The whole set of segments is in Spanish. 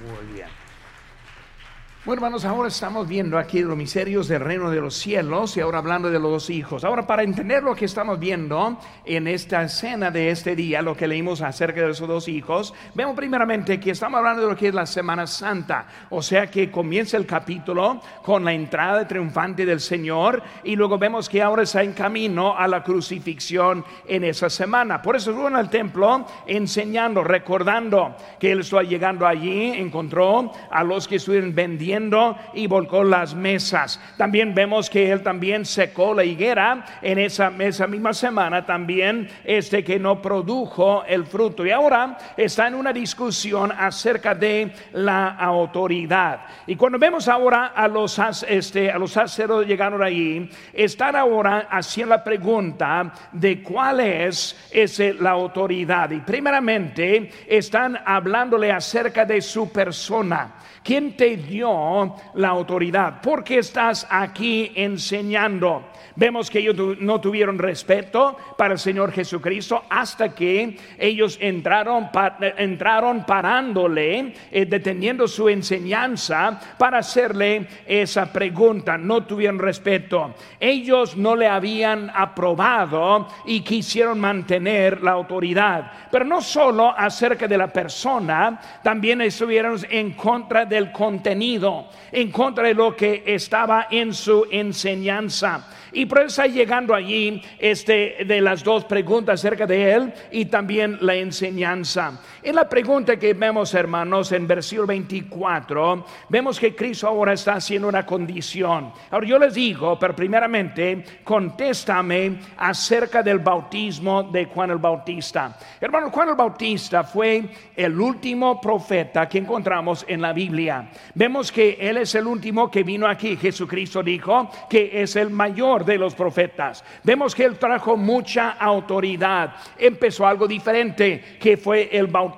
Muy bien. Bueno, hermanos, ahora estamos viendo aquí los misterios del reino de los cielos y ahora hablando de los dos hijos. Ahora, para entender lo que estamos viendo en esta escena de este día, lo que leímos acerca de esos dos hijos, vemos primeramente que estamos hablando de lo que es la Semana Santa. O sea que comienza el capítulo con la entrada triunfante del Señor y luego vemos que ahora está en camino a la crucifixión en esa semana. Por eso en el templo enseñando, recordando que él estaba llegando allí, encontró a los que estuvieron vendiendo y volcó las mesas. También vemos que él también secó la higuera en esa, misma semana, también este que no produjo el fruto. Y ahora está en una discusión acerca de la autoridad. Y cuando vemos ahora a los, este, a los sacerdotes llegaron allí, están ahora haciendo la pregunta de cuál es la autoridad. Y primeramente están hablándole acerca de su persona. ¿Quién te dio la autoridad? ¿Por qué estás aquí enseñando? Vemos que ellos no tuvieron respeto para el Señor Jesucristo hasta que ellos entraron, entraron parándole, eh, deteniendo su enseñanza para hacerle esa pregunta. No tuvieron respeto. Ellos no le habían aprobado y quisieron mantener la autoridad. Pero no solo acerca de la persona, también estuvieron en contra del contenido, en contra de lo que estaba en su enseñanza. Y por eso está llegando allí este, de las dos preguntas acerca de él y también la enseñanza. En la pregunta que vemos, hermanos, en versículo 24, vemos que Cristo ahora está haciendo una condición. Ahora yo les digo, pero primeramente, contéstame acerca del bautismo de Juan el Bautista. Hermano, Juan el Bautista fue el último profeta que encontramos en la Biblia. Vemos que él es el último que vino aquí. Jesucristo dijo que es el mayor de los profetas. Vemos que él trajo mucha autoridad. Empezó algo diferente, que fue el bautismo.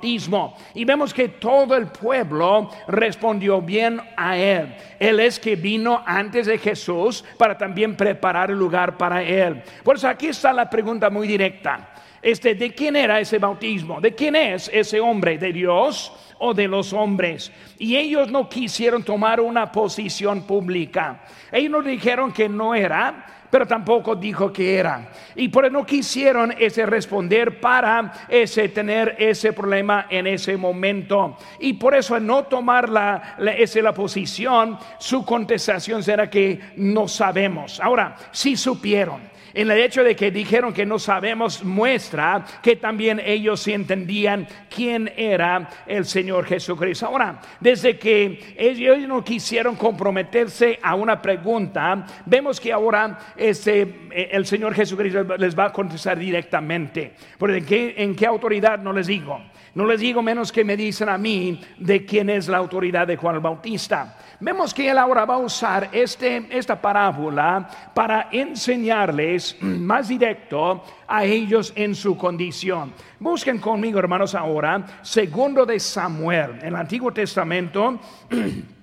Y vemos que todo el pueblo respondió bien a él. Él es que vino antes de Jesús para también preparar el lugar para él. Por eso aquí está la pregunta muy directa. Este, ¿de quién era ese bautismo? ¿De quién es ese hombre? ¿De Dios? o de los hombres. Y ellos no quisieron tomar una posición pública. Ellos no dijeron que no era, pero tampoco dijo que era. Y por eso no quisieron ese responder para ese tener ese problema en ese momento. Y por eso no tomar la, la, la posición, su contestación será que no sabemos. Ahora, si supieron en el hecho de que dijeron que no sabemos muestra que también ellos entendían quién era el Señor Jesucristo. Ahora, desde que ellos no quisieron comprometerse a una pregunta, vemos que ahora este, el Señor Jesucristo les va a contestar directamente. Porque en qué, en qué autoridad no les digo. No les digo menos que me dicen a mí de quién es la autoridad de Juan el Bautista. Vemos que él ahora va a usar este, esta parábola para enseñarles más directo a ellos en su condición. Busquen conmigo, hermanos, ahora, segundo de Samuel, el Antiguo Testamento.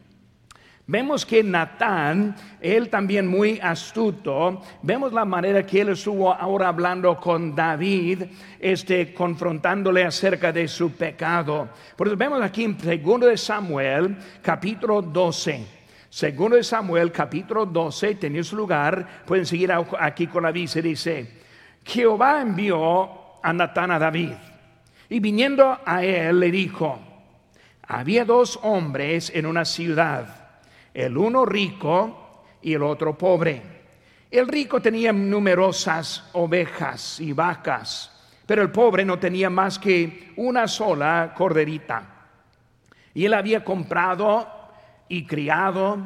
Vemos que Natán, él también muy astuto, vemos la manera que él estuvo ahora hablando con David, este, confrontándole acerca de su pecado. Por eso vemos aquí en 2 de Samuel, capítulo 12. Segundo de Samuel, capítulo 12, tenía su lugar, pueden seguir aquí con la dice, dice, Jehová envió a Natán a David, y viniendo a él le dijo, había dos hombres en una ciudad el uno rico y el otro pobre. El rico tenía numerosas ovejas y vacas, pero el pobre no tenía más que una sola corderita. Y él había comprado y criado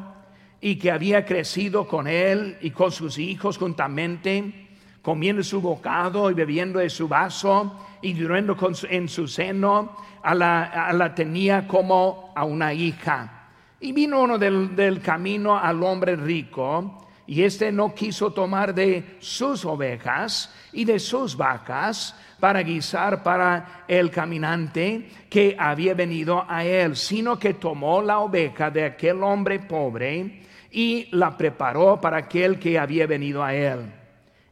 y que había crecido con él y con sus hijos juntamente, comiendo su bocado y bebiendo de su vaso y durando en su seno, a la tenía como a una hija. Y vino uno del, camino al hombre rico, y éste no quiso tomar de sus ovejas y de sus vacas para guisar para el caminante que había venido a él, sino que tomó la oveja de aquel hombre pobre y la preparó para aquel que había venido a él.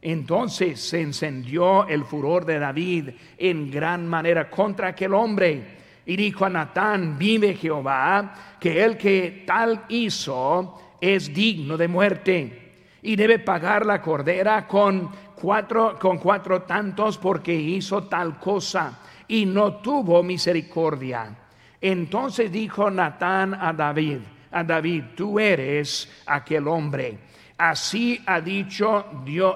Entonces se encendió el furor de David en gran manera contra aquel hombre Y dijo a Natán, vive Jehová, que el que tal hizo es digno de muerte y debe pagar la cordera con cuatro, con cuatro tantos porque hizo tal cosa y no tuvo misericordia. Entonces dijo Natán a David, a David, tú eres aquel hombre. Así ha dicho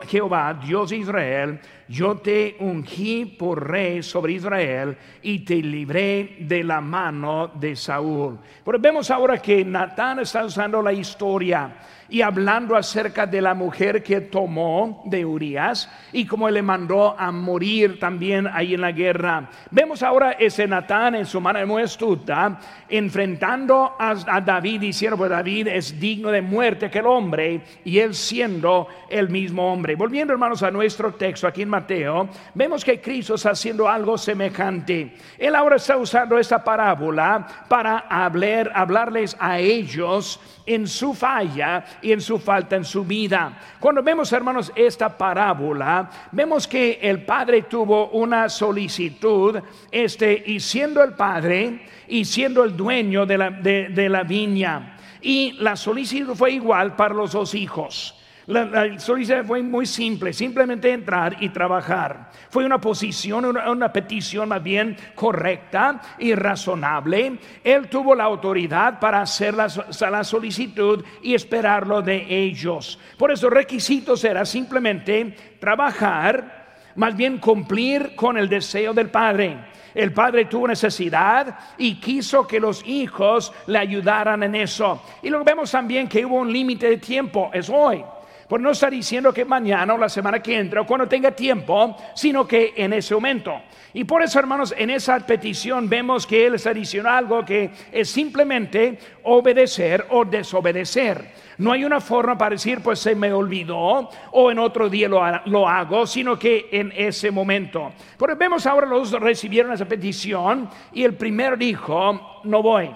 Jehová, Dios de Israel, yo te ungí por rey sobre Israel y te libré de la mano de Saúl. Pero vemos ahora que Natán está usando la historia y hablando acerca de la mujer que tomó de Urias y como le mandó a morir también ahí en la guerra. Vemos ahora ese Natán en su mano muy astuta enfrentando a, David diciendo pues David es digno de muerte aquel hombre y él siendo el mismo hombre. Volviendo hermanos a nuestro texto aquí en Mateo, vemos que Cristo está haciendo algo semejante. Él ahora está usando esta parábola para hablar, hablarles a ellos en su falla y en su falta en su vida. Cuando vemos, hermanos, esta parábola, vemos que el padre tuvo una solicitud, este, y siendo el padre y siendo el dueño de la, de la viña, y la solicitud fue igual para los dos hijos. La, solicitud fue muy simple, simplemente entrar y trabajar. Fue una posición, una, petición más bien correcta y razonable. Él tuvo la autoridad para hacer la, solicitud y esperarlo de ellos. Por eso requisitos era simplemente trabajar, más bien cumplir con el deseo del Padre. El padre tuvo necesidad y quiso que los hijos le ayudaran en eso. Y luego vemos también que hubo un límite de tiempo, es hoy. Por no estar diciendo que mañana o la semana que entra o cuando tenga tiempo, sino que en ese momento. Y por eso, hermanos, en esa petición vemos que Él está diciendo algo que es simplemente obedecer o desobedecer. No hay una forma para decir, pues se me olvidó o en otro día lo, lo hago, sino que en ese momento. Pero vemos ahora los recibieron esa petición y el primero dijo, no voy.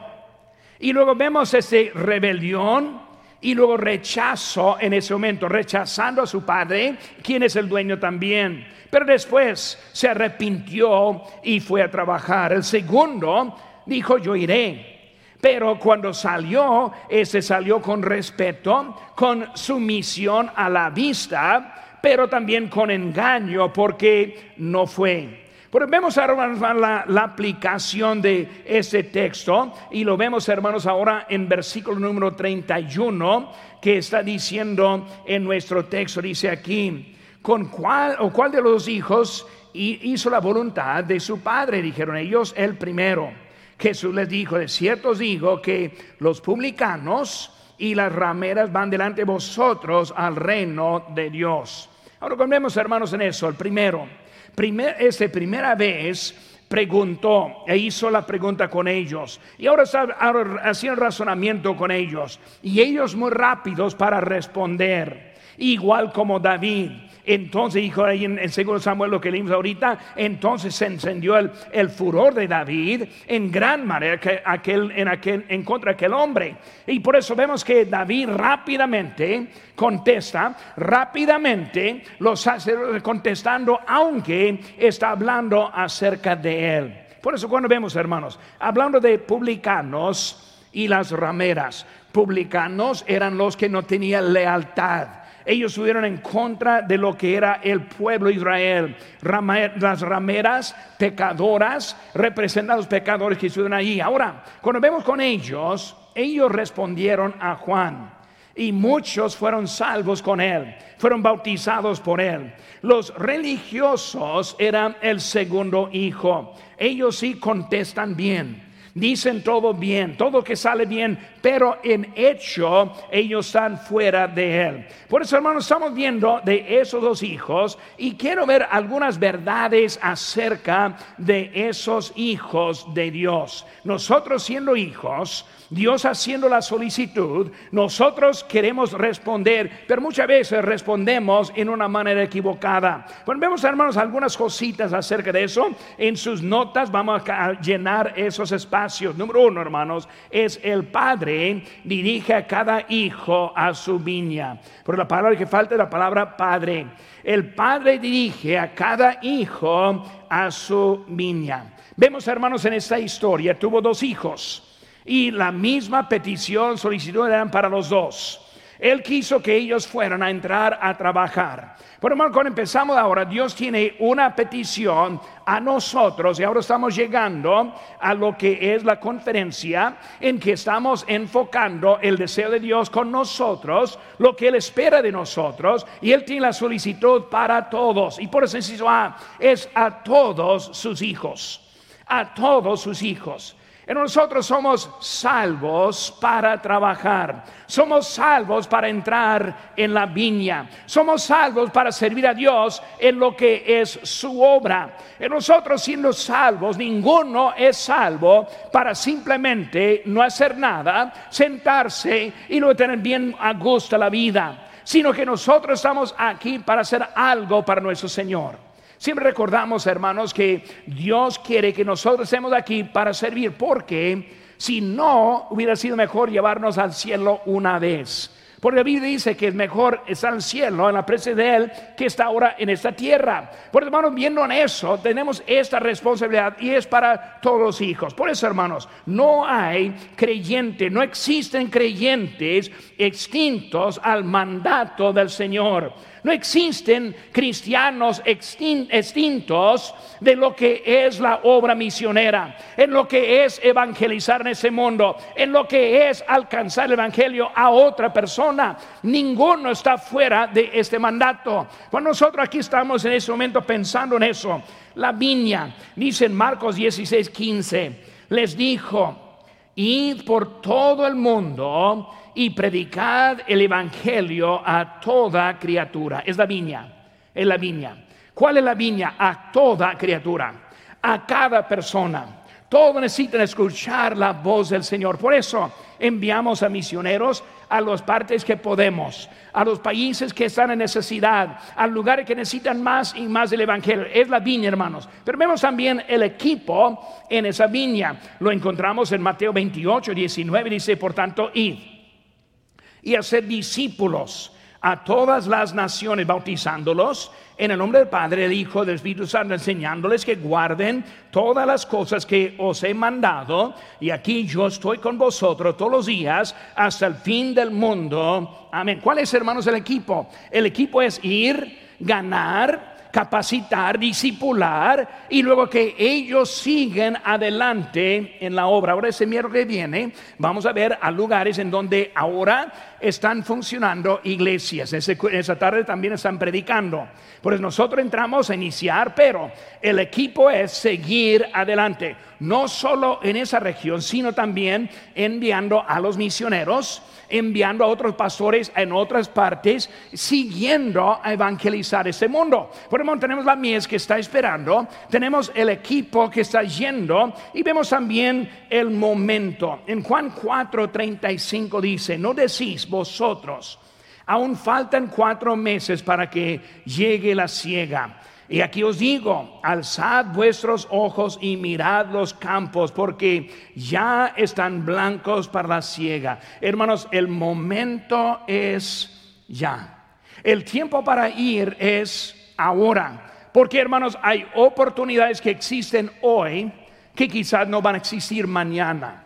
Y luego vemos esa rebelión y luego rechazo en ese momento, rechazando a su padre, quien es el dueño también. Pero después se arrepintió y fue a trabajar. El segundo dijo, yo iré. Pero cuando salió, ese salió con respeto, con sumisión a la vista, pero también con engaño porque no fue. Pero vemos ahora la, la aplicación de ese texto y lo vemos hermanos ahora en versículo número 31 que está diciendo en nuestro texto, dice aquí, ¿con cuál o cuál de los hijos hizo la voluntad de su padre? Dijeron ellos, el primero. Jesús les dijo, de cierto os digo que los publicanos y las rameras van delante de vosotros al reino de Dios. Ahora vemos hermanos en eso, el primero este, primera vez preguntó e hizo la pregunta con ellos. Y ahora, ahora hacía razonamiento con ellos. Y ellos muy rápidos para responder, igual como David. Entonces dijo ahí en el segundo Samuel lo que leímos ahorita, entonces se encendió el, el furor de David en gran manera que aquel, en, aquel, en contra de aquel hombre. Y por eso vemos que David rápidamente contesta, rápidamente los hace contestando, aunque está hablando acerca de él. Por eso cuando vemos, hermanos, hablando de publicanos y las rameras, publicanos eran los que no tenían lealtad ellos estuvieron en contra de lo que era el pueblo de Israel. las rameras pecadoras representan a los pecadores que estuvieron allí. Ahora, cuando vemos con ellos, ellos respondieron a Juan. Y muchos fueron salvos con él, fueron bautizados por él. Los religiosos eran el segundo hijo. Ellos sí contestan bien dicen todo bien, todo que sale bien, pero en hecho ellos están fuera de él. Por eso, hermanos, estamos viendo de esos dos hijos y quiero ver algunas verdades acerca de esos hijos de Dios. Nosotros siendo hijos, Dios haciendo la solicitud, nosotros queremos responder, pero muchas veces respondemos en una manera equivocada. Bueno, vemos hermanos algunas cositas acerca de eso. En sus notas vamos a llenar esos espacios Número uno, hermanos, es el padre dirige a cada hijo a su viña. Por la palabra que falta es la palabra padre. El padre dirige a cada hijo a su viña. Vemos, hermanos, en esta historia, tuvo dos hijos y la misma petición, solicitud eran para los dos. Él quiso que ellos fueran a entrar a trabajar. Por hermano, cuando empezamos ahora, Dios tiene una petición a nosotros y ahora estamos llegando a lo que es la conferencia en que estamos enfocando el deseo de Dios con nosotros, lo que Él espera de nosotros y Él tiene la solicitud para todos. Y por eso es a todos sus hijos, a todos sus hijos. Nosotros somos salvos para trabajar, somos salvos para entrar en la viña, somos salvos para servir a Dios en lo que es su obra. En nosotros siendo salvos, ninguno es salvo para simplemente no hacer nada, sentarse y no tener bien a gusto la vida, sino que nosotros estamos aquí para hacer algo para nuestro Señor. Siempre recordamos, hermanos, que Dios quiere que nosotros estemos aquí para servir, porque si no, hubiera sido mejor llevarnos al cielo una vez. Porque la Biblia dice que es mejor estar en el cielo, en la presencia de Él, que está ahora en esta tierra. Por hermanos, viendo en eso, tenemos esta responsabilidad y es para todos los hijos. Por eso, hermanos, no hay creyente, no existen creyentes extintos al mandato del Señor. No existen cristianos extintos de lo que es la obra misionera, en lo que es evangelizar en ese mundo, en lo que es alcanzar el evangelio a otra persona. Ninguno está fuera de este mandato. Pues nosotros aquí estamos en ese momento pensando en eso. La viña, dice en Marcos 16, 15, les dijo, id por todo el mundo y predicad el evangelio a toda criatura. Es la viña, es la viña. ¿Cuál es la viña? A toda criatura, a cada persona. Todos necesitan escuchar la voz del Señor. Por eso enviamos a misioneros a las partes que podemos, a los países que están en necesidad, a lugares que necesitan más y más del Evangelio. Es la viña, hermanos. Pero vemos también el equipo en esa viña. Lo encontramos en Mateo 28, 19. Dice, por tanto, id y hacer discípulos a todas las naciones, bautizándolos en el nombre del Padre, del Hijo, del Espíritu Santo, enseñándoles que guarden todas las cosas que os he mandado. Y aquí yo estoy con vosotros todos los días hasta el fin del mundo. Amén. ¿Cuál es, hermanos, el equipo? El equipo es ir, ganar, capacitar, disipular y luego que ellos siguen adelante en la obra. Ahora ese miércoles viene vamos a ver a lugares en donde ahora están funcionando iglesias. esa tarde también están predicando. Pues nosotros entramos a iniciar, pero el equipo es seguir adelante, no solo en esa región, sino también enviando a los misioneros, enviando a otros pastores en otras partes, siguiendo a evangelizar ese mundo. Por ejemplo, tenemos la mies que está esperando, tenemos el equipo que está yendo y vemos también el momento. En Juan 4:35 dice, no decís vosotros, Aún faltan cuatro meses para que llegue la ciega. Y aquí os digo, alzad vuestros ojos y mirad los campos, porque ya están blancos para la ciega. Hermanos, el momento es ya. El tiempo para ir es ahora. Porque, hermanos, hay oportunidades que existen hoy que quizás no van a existir mañana.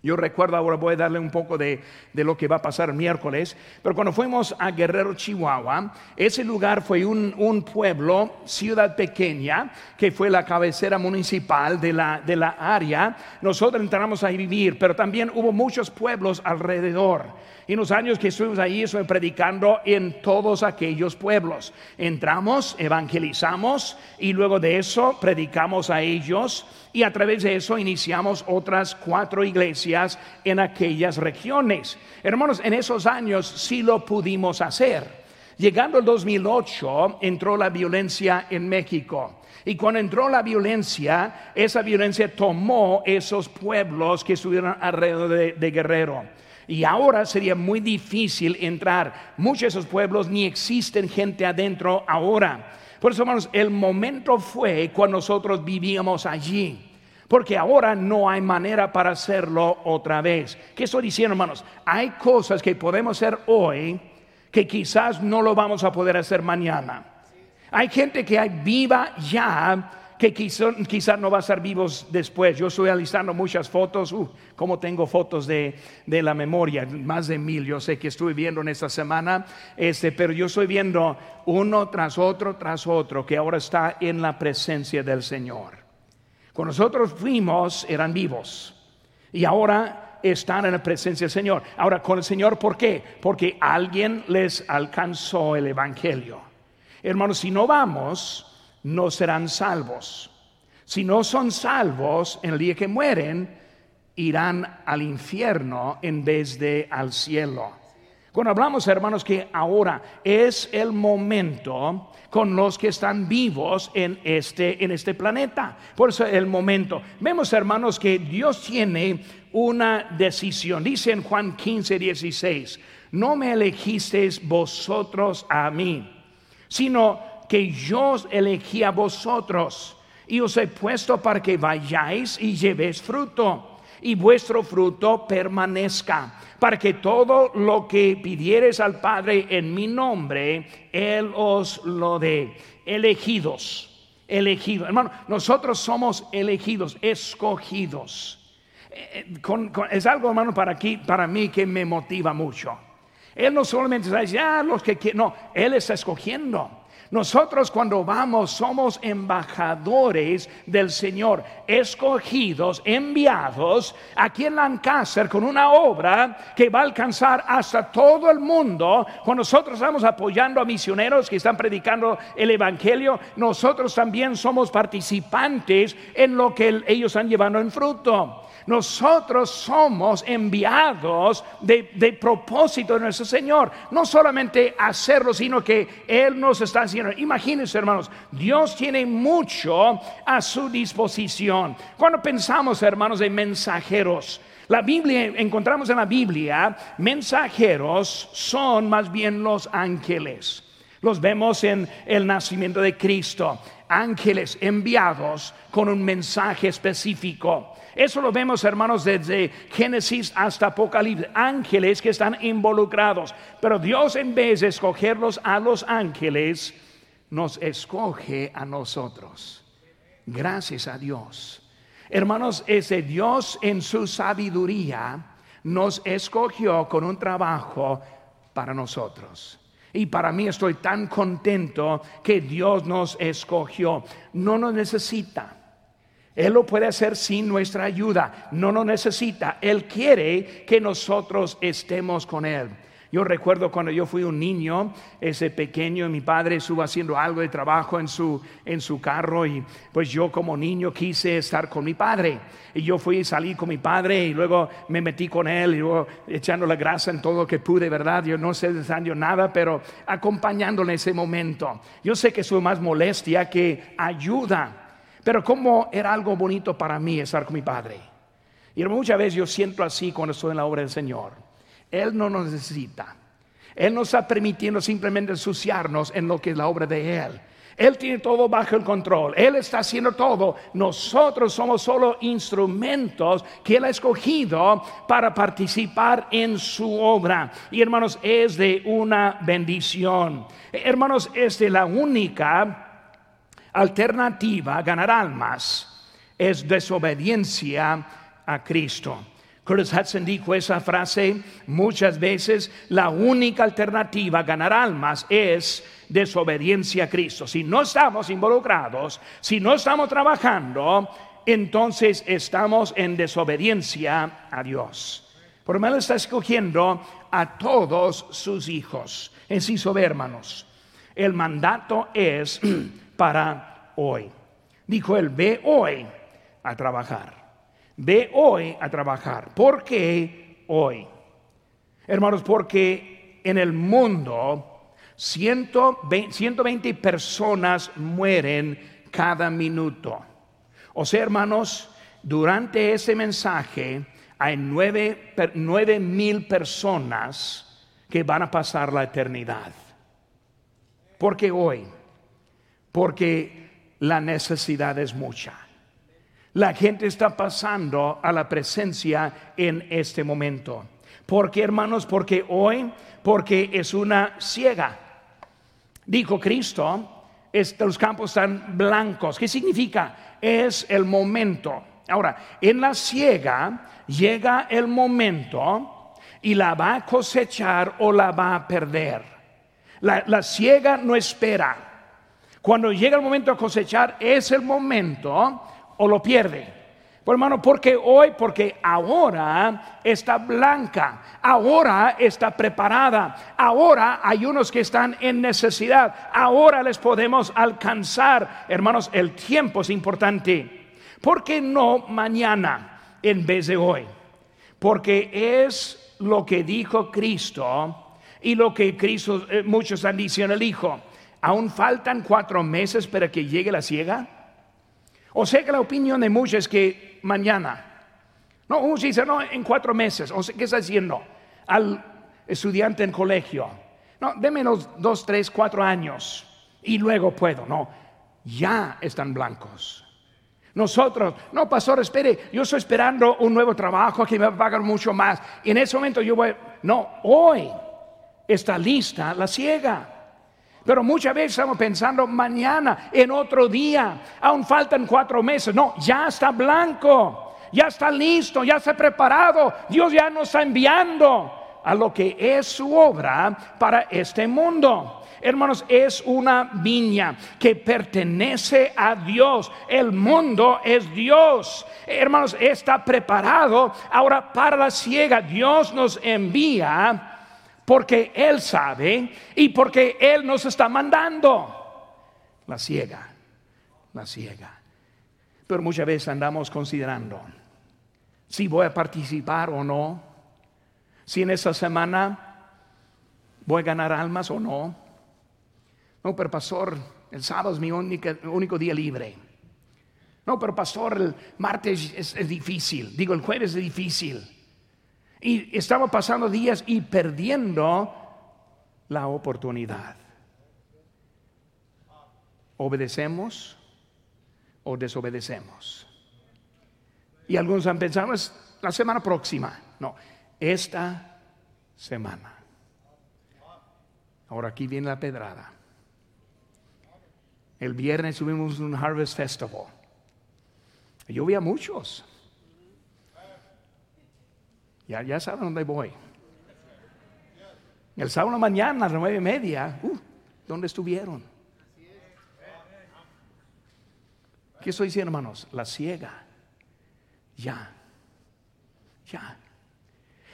Yo recuerdo, ahora voy a darle un poco de, lo que va a pasar el miércoles, pero cuando fuimos a Guerrero, Chihuahua, ese lugar fue un, un pueblo, ciudad pequeña, que fue la cabecera municipal de la, de la área. Nosotros entramos a vivir, pero también hubo muchos pueblos alrededor. Y en los años que estuvimos ahí, estuve predicando en todos aquellos pueblos. Entramos, evangelizamos y luego de eso predicamos a ellos y a través de eso iniciamos otras cuatro iglesias en aquellas regiones. Hermanos, en esos años sí lo pudimos hacer. Llegando el 2008 entró la violencia en México. Y cuando entró la violencia, esa violencia tomó esos pueblos que estuvieron alrededor de, de Guerrero. Y ahora sería muy difícil entrar. Muchos de esos pueblos ni existen gente adentro ahora. Por eso, hermanos, el momento fue cuando nosotros vivíamos allí. Porque ahora no hay manera para hacerlo otra vez. ¿Qué estoy diciendo, hermanos? Hay cosas que podemos hacer hoy que quizás no lo vamos a poder hacer mañana. Hay gente que hay viva ya que quizás no va a estar vivos después. Yo estoy alistando muchas fotos, uh, como tengo fotos de, de, la memoria, más de mil, yo sé que estuve viendo en esta semana, este, pero yo estoy viendo uno tras otro, tras otro, que ahora está en la presencia del Señor. Cuando nosotros fuimos, eran vivos, y ahora están en la presencia del Señor. Ahora, con el Señor, ¿por qué? Porque alguien les alcanzó el Evangelio. Hermanos, si no vamos, no serán salvos. Si no son salvos en el día que mueren, irán al infierno en vez de al cielo. Cuando hablamos, hermanos, que ahora es el momento con los que están vivos en este, en este planeta. Por eso el momento. Vemos, hermanos, que Dios tiene una decisión. Dice en Juan 15, 16, no me elegisteis vosotros a mí, sino que yo elegí a vosotros y os he puesto para que vayáis y llevéis fruto y vuestro fruto permanezca, para que todo lo que pidieres al Padre en mi nombre, Él os lo dé. Elegidos, elegidos. Hermano, nosotros somos elegidos, escogidos. Eh, eh, es algo, hermano, para, aquí, para mí que me motiva mucho. Él no solamente está diciendo, ah, los que no, Él está escogiendo. Nosotros cuando vamos somos embajadores del Señor, escogidos, enviados aquí en Lancaster con una obra que va a alcanzar hasta todo el mundo. Cuando nosotros estamos apoyando a misioneros que están predicando el Evangelio, nosotros también somos participantes en lo que ellos están llevando en fruto. Nosotros somos enviados de, propósito de nuestro Señor. No solamente hacerlo, sino que Él nos está haciendo. Imagínense, hermanos, Dios tiene mucho a su disposición. Cuando pensamos, hermanos, en mensajeros, la Biblia, encontramos en la Biblia, mensajeros son más bien los ángeles. Los vemos en el nacimiento de Cristo. Ángeles enviados con un mensaje específico. Eso lo vemos, hermanos, desde Génesis hasta Apocalipsis. Ángeles que están involucrados. Pero Dios, en vez de escogerlos a los ángeles, nos escoge a nosotros. Gracias a Dios. Hermanos, ese Dios en su sabiduría nos escogió con un trabajo para nosotros. Y para mí estoy tan contento que Dios nos escogió. No nos necesita. Él lo puede hacer sin nuestra ayuda. No nos necesita. Él quiere que nosotros estemos con Él. Yo recuerdo cuando yo fui un niño, ese pequeño, mi padre estuvo haciendo algo de trabajo en su, en su carro y pues yo como niño quise estar con mi padre. Y yo fui y salí con mi padre y luego me metí con él y luego echando la grasa en todo lo que pude, ¿verdad? Yo no sé de nada, pero acompañándole en ese momento. Yo sé que soy más molestia que ayuda. Pero como era algo bonito para mí estar con mi Padre. Y muchas veces yo siento así cuando estoy en la obra del Señor. Él no nos necesita. Él no está permitiendo simplemente ensuciarnos en lo que es la obra de Él. Él tiene todo bajo el control. Él está haciendo todo. Nosotros somos solo instrumentos que Él ha escogido para participar en su obra. Y hermanos, es de una bendición. Hermanos, es de la única alternativa a ganar almas es desobediencia a Cristo. Curtis Hudson dijo esa frase muchas veces, la única alternativa a ganar almas es desobediencia a Cristo. Si no estamos involucrados, si no estamos trabajando, entonces estamos en desobediencia a Dios. Por lo está escogiendo a todos sus hijos. En sí, hermanos, el mandato es para hoy. Dijo él, ve hoy a trabajar. Ve hoy a trabajar. ¿Por qué hoy? Hermanos, porque en el mundo 120, 120 personas mueren cada minuto. O sea, hermanos, durante ese mensaje hay nueve, nueve mil personas que van a pasar la eternidad. Porque hoy porque la necesidad es mucha. La gente está pasando a la presencia en este momento. ¿Por qué, hermanos? Porque hoy, porque es una ciega. Dijo Cristo, estos campos están blancos. ¿Qué significa? Es el momento. Ahora, en la ciega llega el momento y la va a cosechar o la va a perder. La, la ciega no espera. Cuando llega el momento de cosechar, es el momento o lo pierde. Pues hermano, porque hoy, porque ahora está blanca, ahora está preparada, ahora hay unos que están en necesidad, ahora les podemos alcanzar. Hermanos, el tiempo es importante. ¿Por qué no mañana en vez de hoy? Porque es lo que dijo Cristo y lo que Cristo, eh, muchos han diciendo el Hijo. Aún faltan cuatro meses para que llegue la ciega. O sea que la opinión de muchos es que mañana. No, uno dice, no, en cuatro meses. O sea, ¿qué está haciendo? Al estudiante en colegio. No, déme los dos, tres, cuatro años y luego puedo. No, ya están blancos. Nosotros, no, pastor, espere, yo estoy esperando un nuevo trabajo que me va a pagar mucho más. Y en ese momento yo voy, no, hoy está lista la ciega. Pero muchas veces estamos pensando mañana, en otro día, aún faltan cuatro meses. No, ya está blanco, ya está listo, ya está preparado. Dios ya nos está enviando a lo que es su obra para este mundo. Hermanos, es una viña que pertenece a Dios. El mundo es Dios. Hermanos, está preparado ahora para la ciega. Dios nos envía porque Él sabe y porque Él nos está mandando. La ciega, la ciega. Pero muchas veces andamos considerando si voy a participar o no, si en esta semana voy a ganar almas o no no, pero pastor, el sábado es mi único día libre. No, pero pastor, el martes es, difícil. Digo, el jueves es difícil. Y estamos pasando días y perdiendo la oportunidad. ¿Obedecemos o desobedecemos? Y algunos han pensado, es la semana próxima. No, esta semana. Ahora aquí viene la pedrada. El viernes tuvimos un Harvest Festival. Yo vi a muchos. Ya, ya saben dónde voy. El sábado mañana a las nueve y media, uh, ¿dónde estuvieron? ¿Qué estoy diciendo, hermanos? La ciega. Ya. Ya.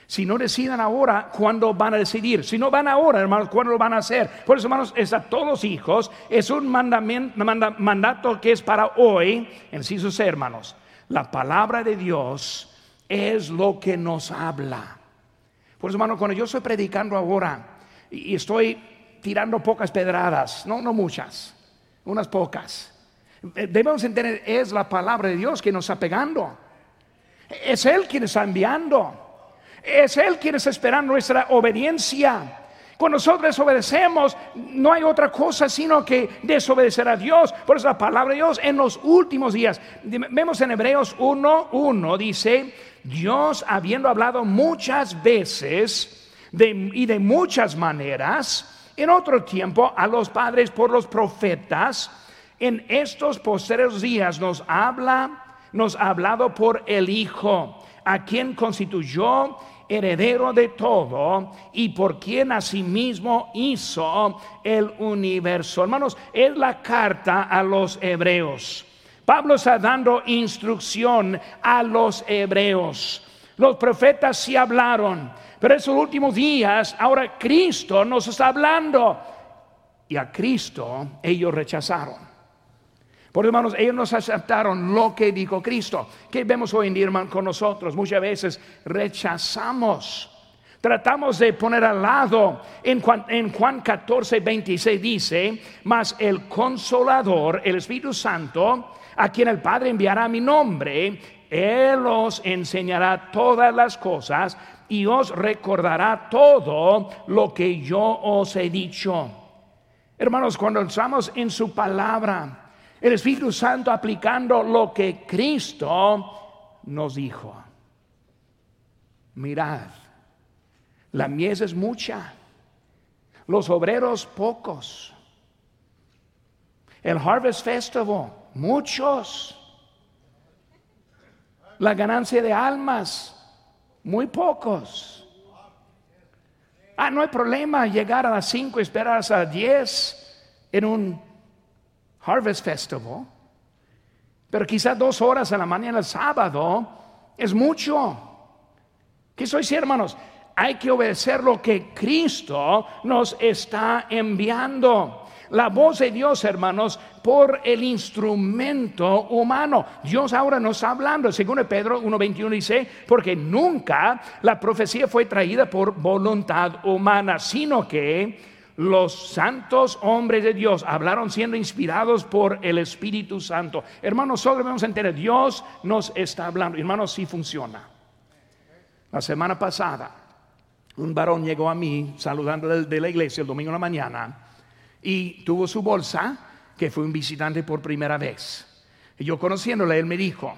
Si no decidan ahora, ¿cuándo van a decidir? Si no van ahora, hermanos, ¿cuándo lo van a hacer? Por eso, hermanos, es a todos hijos. Es un mandato que es para hoy. En sí, sus hermanos, la palabra de Dios es lo que nos habla. Por eso, hermanos, cuando yo estoy predicando ahora y estoy tirando pocas pedradas, no, no muchas, unas pocas. Eh, debemos entender, es la palabra de Dios que nos está pegando. Es Él quien está enviando. Es Él quien está esperando nuestra obediencia. Cuando nosotros obedecemos, no hay otra cosa sino que desobedecer a Dios. Por eso la palabra de Dios en los últimos días. Vemos en Hebreos 1.1 dice, Dios habiendo hablado muchas veces y de muchas maneras, en otro tiempo a los padres por los profetas, en estos posteriores días nos habla, nos ha hablado por el Hijo, a quien constituyó heredero de todo y por quien asimismo hizo el universo. Hermanos, es la carta a los hebreos. Pablo está dando instrucción a los hebreos. Los profetas sí hablaron, pero esos últimos días, ahora Cristo nos está hablando. Y a Cristo ellos rechazaron. Por hermanos, ellos nos aceptaron lo que dijo Cristo. ¿Qué vemos hoy en día, hermano, con nosotros? Muchas veces rechazamos. Tratamos de poner al lado, en Juan, en Juan 14, 26 dice, mas el consolador, el Espíritu Santo, a quien el Padre enviará mi nombre, Él os enseñará todas las cosas y os recordará todo lo que yo os he dicho. Hermanos, cuando estamos en su palabra, El Espíritu Santo aplicando lo que Cristo nos dijo. Mirad, la mies es mucha, los obreros pocos. El Harvest Festival, muchos. La ganancia de almas, muy pocos. Ah, no hay problema llegar a las 5 y esperar hasta las 10 en un Harvest Festival. Pero quizás dos horas en la mañana el sábado es mucho. ¿Qué soy, hermanos? Hay que obedecer lo que Cristo nos está enviando. La voz de Dios, hermanos, por el instrumento humano. Dios ahora nos está hablando, según Pedro 1.21 dice, porque nunca la profecía fue traída por voluntad humana, sino que los santos hombres de Dios hablaron siendo inspirados por el Espíritu Santo. Hermanos, solo debemos entender, Dios nos está hablando. Hermanos, sí funciona. La semana pasada, un varón llegó a mí saludando de la iglesia el domingo en la mañana y tuvo su bolsa, que fue un visitante por primera vez. Y yo conociéndole, él me dijo,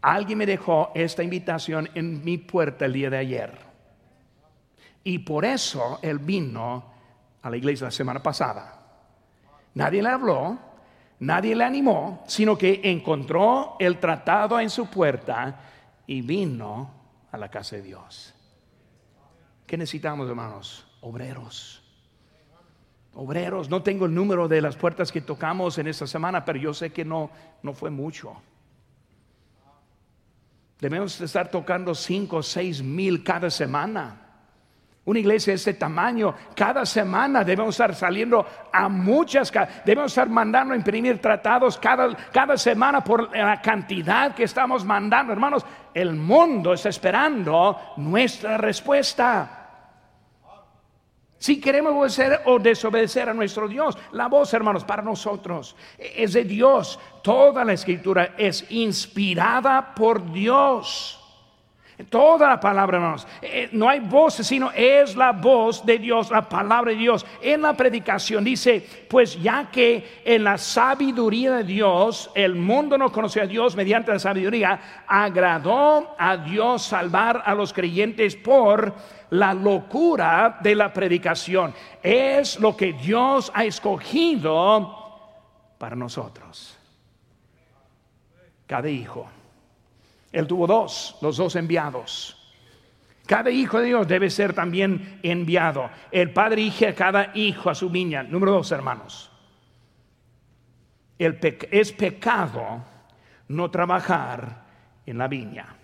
alguien me dejó esta invitación en mi puerta el día de ayer. Y por eso él vino a la iglesia la semana pasada. Nadie le habló, nadie le animó, sino que encontró el tratado en su puerta y vino a la casa de Dios. ¿Qué necesitamos, hermanos? Obreros obreros. No tengo el número de las puertas que tocamos en esta semana, pero yo sé que no, no fue mucho. Debemos estar tocando cinco o seis mil cada semana. Una iglesia de este tamaño, cada semana debemos estar saliendo a muchas, debemos estar mandando a imprimir tratados cada, cada semana por la cantidad que estamos mandando. Hermanos, el mundo está esperando nuestra respuesta. Si queremos obedecer o desobedecer a nuestro Dios, la voz, hermanos, para nosotros es de Dios. Toda la escritura es inspirada por Dios. Toda la palabra, hermanos. Eh, no hay voz, sino es la voz de Dios, la palabra de Dios. En la predicación dice, pues ya que en la sabiduría de Dios, el mundo no conoció a Dios mediante la sabiduría, agradó a Dios salvar a los creyentes por la locura de la predicación. Es lo que Dios ha escogido para nosotros. Cada hijo. Él tuvo dos, los dos enviados. Cada hijo de Dios debe ser también enviado. El padre hija a cada hijo a su viña. Número dos, hermanos. Es pecado no trabajar en la viña.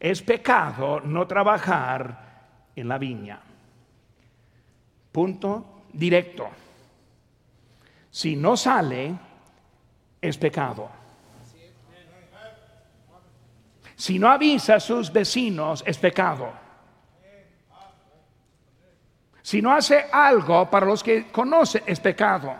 Es pecado no trabajar en la viña. Punto directo. Si no sale, es pecado. Si no avisa a sus vecinos, es pecado. Si no hace algo para los que conoce, es pecado.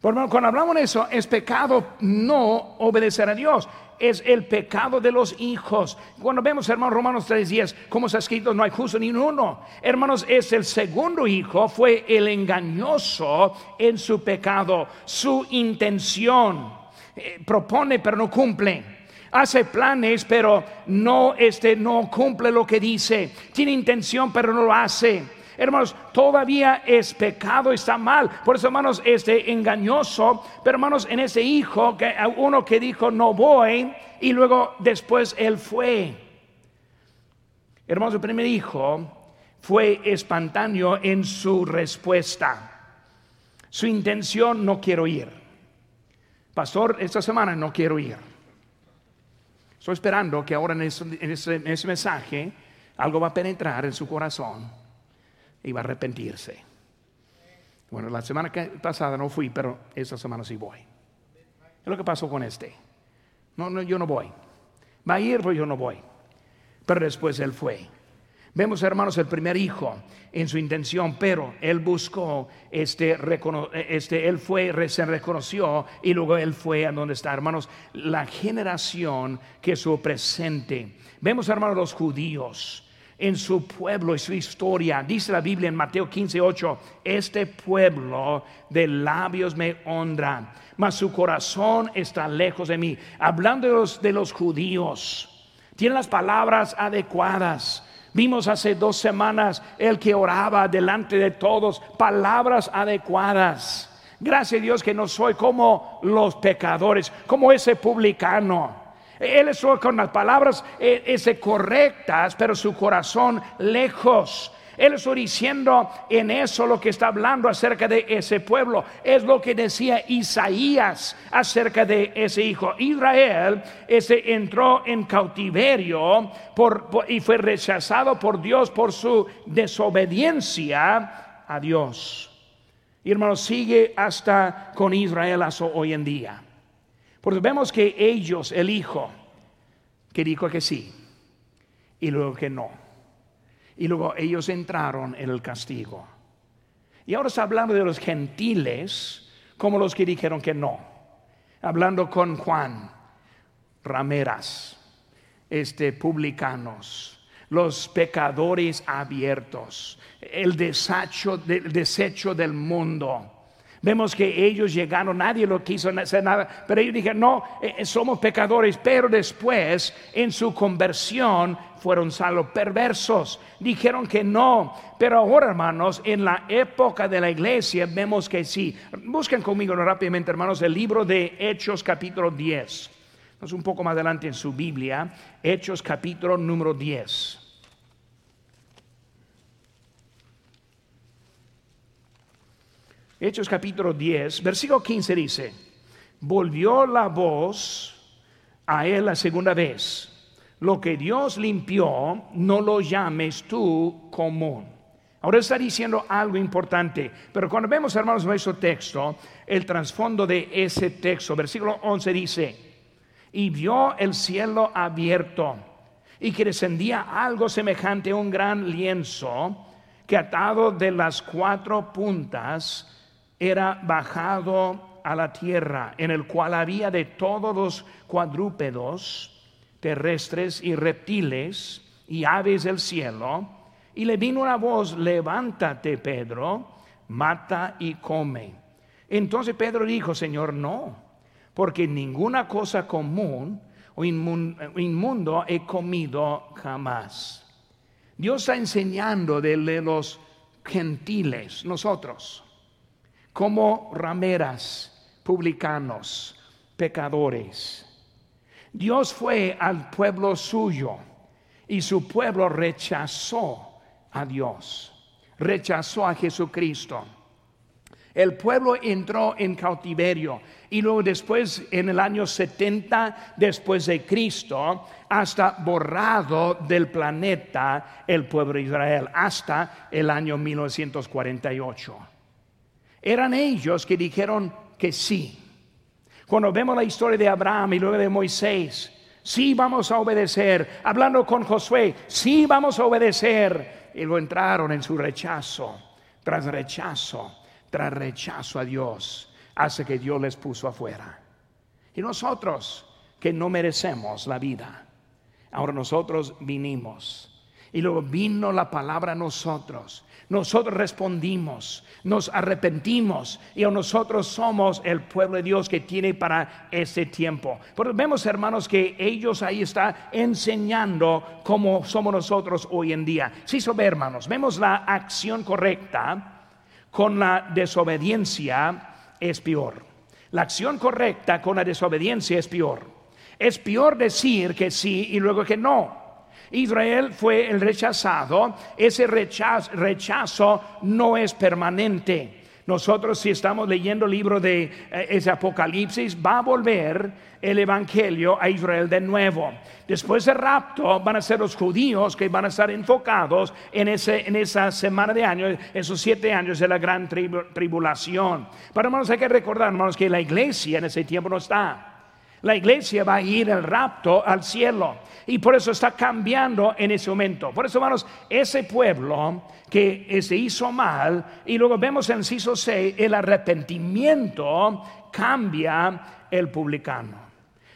Cuando hablamos de eso, es pecado no obedecer a Dios es el pecado de los hijos. Cuando vemos, hermanos, Romanos 3:10, como está escrito, no hay justo ni uno. Hermanos, es el segundo hijo, fue el engañoso en su pecado, su intención. Eh, propone, pero no cumple hace planes, pero no, este, no cumple lo que dice. Tiene intención, pero no lo hace. Hermanos, todavía es pecado, está mal. Por eso, hermanos, este engañoso, pero hermanos, en ese hijo, que uno que dijo no voy, y luego después él fue. Hermanos, el primer hijo fue espontáneo en su respuesta. Su intención, no quiero ir. Pastor, esta semana no quiero ir. Estoy esperando que ahora en ese mensaje algo va a penetrar en su corazón iba a arrepentirse. Bueno, la semana pasada no fui, pero esta semana sí voy. Es lo que pasó con este. No, no, yo no voy. Va a ir, pues yo no voy. Pero después él fue. Vemos, hermanos, el primer hijo en su intención, pero él buscó, este, este, él fue, se reconoció y luego él fue a donde está, hermanos, la generación que su presente. Vemos, hermanos, los judíos en su pueblo y su historia. Dice la Biblia en Mateo 15, 8, este pueblo de labios me honra, mas su corazón está lejos de mí. Hablando de los, de los judíos, tiene las palabras adecuadas. Vimos hace dos semanas el que oraba delante de todos, palabras adecuadas. Gracias a Dios que no soy como los pecadores, como ese publicano él estuvo con las palabras eh, ese correctas, pero su corazón lejos. Él está diciendo en eso lo que está hablando acerca de ese pueblo. Es lo que decía Isaías acerca de ese hijo. Israel ese entró en cautiverio y fue rechazado por Dios por su desobediencia a Dios. Y hermano, sigue hasta con Israel hoy en día. Porque vemos que ellos, el hijo, que dijo que sí, y luego que no. Y luego ellos entraron en el castigo. Y ahora está hablando de los gentiles como los que dijeron que no. Hablando con Juan, rameras, este, publicanos, los pecadores abiertos, el desecho, el desecho del mundo Vemos que ellos llegaron, nadie lo quiso hacer nada, pero ellos dijeron, no, eh, eh, somos pecadores, pero después en su conversión fueron salvos perversos, dijeron que no, pero ahora hermanos, en la época de la iglesia vemos que sí. Busquen conmigo rápidamente hermanos el libro de Hechos capítulo 10, es un poco más adelante en su Biblia, Hechos capítulo número 10. Hechos capítulo 10, versículo 15 dice, volvió la voz a él la segunda vez. Lo que Dios limpió, no lo llames tú común. Ahora está diciendo algo importante, pero cuando vemos, hermanos, nuestro texto, el trasfondo de ese texto, versículo 11 dice, y vio el cielo abierto y que descendía algo semejante a un gran lienzo que atado de las cuatro puntas era bajado a la tierra, en el cual había de todos los cuadrúpedos terrestres y reptiles y aves del cielo. Y le vino una voz, levántate, Pedro, mata y come. Entonces Pedro dijo, Señor, no, porque ninguna cosa común o inmundo he comido jamás. Dios está enseñando de los gentiles, nosotros como rameras, publicanos, pecadores. Dios fue al pueblo suyo y su pueblo rechazó a Dios, rechazó a Jesucristo. El pueblo entró en cautiverio y luego después, en el año 70 después de Cristo, hasta borrado del planeta el pueblo de Israel, hasta el año 1948. Eran ellos que dijeron que sí. Cuando vemos la historia de Abraham y luego de Moisés, sí vamos a obedecer. Hablando con Josué, sí vamos a obedecer. Y lo entraron en su rechazo, tras rechazo, tras rechazo a Dios, hace que Dios les puso afuera. Y nosotros que no merecemos la vida, ahora nosotros vinimos. Y luego vino la palabra a nosotros nosotros respondimos, nos arrepentimos y nosotros somos el pueblo de Dios que tiene para ese tiempo. Pero vemos, hermanos, que ellos ahí están enseñando cómo somos nosotros hoy en día. Sí, sobre hermanos, vemos la acción correcta con la desobediencia es peor. La acción correcta con la desobediencia es peor. Es peor decir que sí y luego que no. Israel fue el rechazado, ese rechazo, no es permanente. Nosotros si estamos leyendo el libro de eh, ese Apocalipsis, va a volver el Evangelio a Israel de nuevo. Después del rapto van a ser los judíos que van a estar enfocados en, ese, en esa semana de años, esos siete años de la gran tribulación. Pero hermanos, hay que recordar, hermanos, que la iglesia en ese tiempo no está. La iglesia va a ir el rapto al cielo y por eso está cambiando en ese momento. Por eso, hermanos, ese pueblo que se hizo mal y luego vemos en Ciso 6 el arrepentimiento cambia el publicano.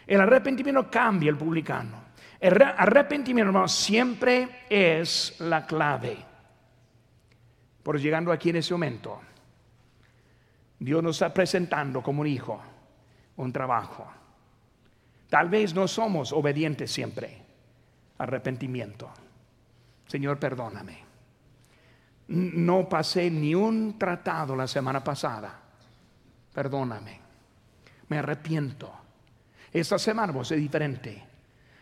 El arrepentimiento cambia el publicano. El arrepentimiento, hermano, siempre es la clave. Por llegando aquí en ese momento, Dios nos está presentando como un hijo, un trabajo. Tal vez no somos obedientes siempre. Arrepentimiento. Señor, perdóname. No pasé ni un tratado la semana pasada. Perdóname. Me arrepiento. Esta semana voy a ser diferente.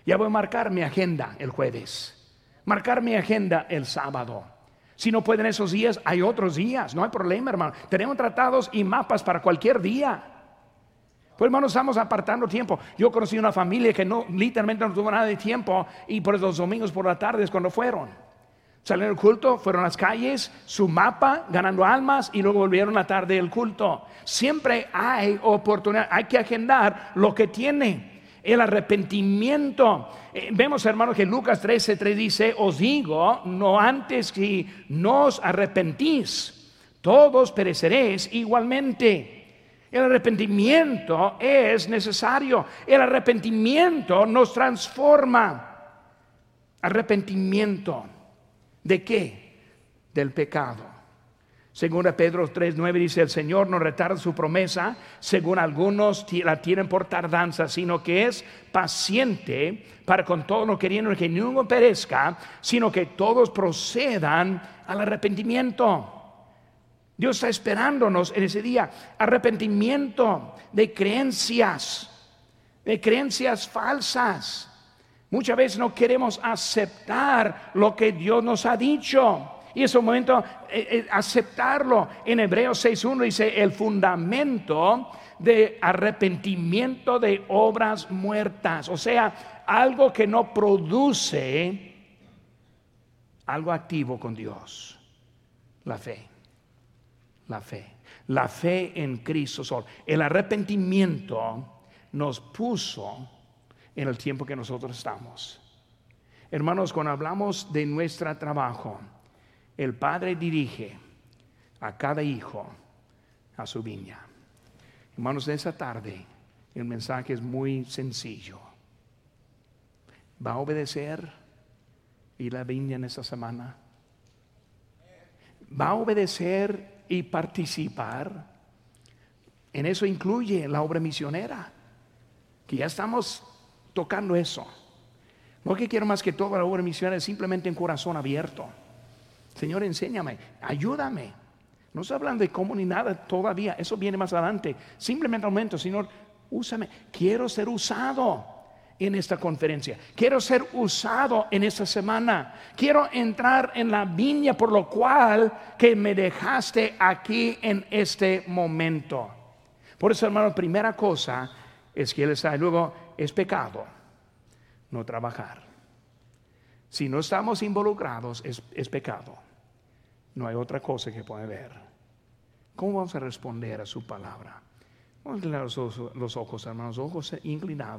Ya voy a marcar mi agenda el jueves. Marcar mi agenda el sábado. Si no pueden esos días, hay otros días. No hay problema, hermano. Tenemos tratados y mapas para cualquier día. Pues hermano, estamos apartando tiempo. Yo conocí una familia que no, literalmente no tuvo nada de tiempo y por los domingos por la tarde es cuando fueron. Salieron del culto, fueron a las calles, su mapa, ganando almas y luego volvieron la tarde del culto. Siempre hay oportunidad, hay que agendar lo que tiene. El arrepentimiento. Eh, vemos, hermanos, que Lucas 13, 3 dice, os digo, no antes que nos arrepentís, todos pereceréis igualmente. El arrepentimiento es necesario. El arrepentimiento nos transforma. Arrepentimiento. ¿De qué? Del pecado. Según Pedro 3:9 dice, el Señor no retarda su promesa, según algunos la tienen por tardanza, sino que es paciente para con todo no queriendo que ninguno perezca, sino que todos procedan al arrepentimiento. Dios está esperándonos en ese día arrepentimiento de creencias, de creencias falsas Muchas veces no queremos aceptar lo que Dios nos ha dicho. Y es un momento eh, eh, aceptarlo. En Hebreos 6.1 dice el fundamento de arrepentimiento de obras muertas. O sea, algo que no produce algo activo con Dios. La fe. La fe. La fe en Cristo Sol. El arrepentimiento nos puso en el tiempo que nosotros estamos. Hermanos, cuando hablamos de nuestro trabajo, el Padre dirige a cada hijo a su viña. Hermanos, de esa tarde el mensaje es muy sencillo. ¿Va a obedecer y la viña en esta semana? ¿Va a obedecer y participar? En eso incluye la obra misionera, que ya estamos tocando eso. Lo que quiero más que todo la obra misionera es simplemente en corazón abierto. Señor, enséñame, ayúdame. No estoy hablando de cómo ni nada todavía, eso viene más adelante. Simplemente un momento, Señor, úsame. Quiero ser usado en esta conferencia. Quiero ser usado en esta semana. Quiero entrar en la viña por lo cual que me dejaste aquí en este momento. Por eso, hermano, primera cosa es que Él está. Luego, es pecado no trabajar. Si no estamos involucrados, es, pecado. No hay otra cosa que puede ver. ¿Cómo vamos a responder a su palabra? Vamos a los, los ojos, hermanos, ojos inclinados.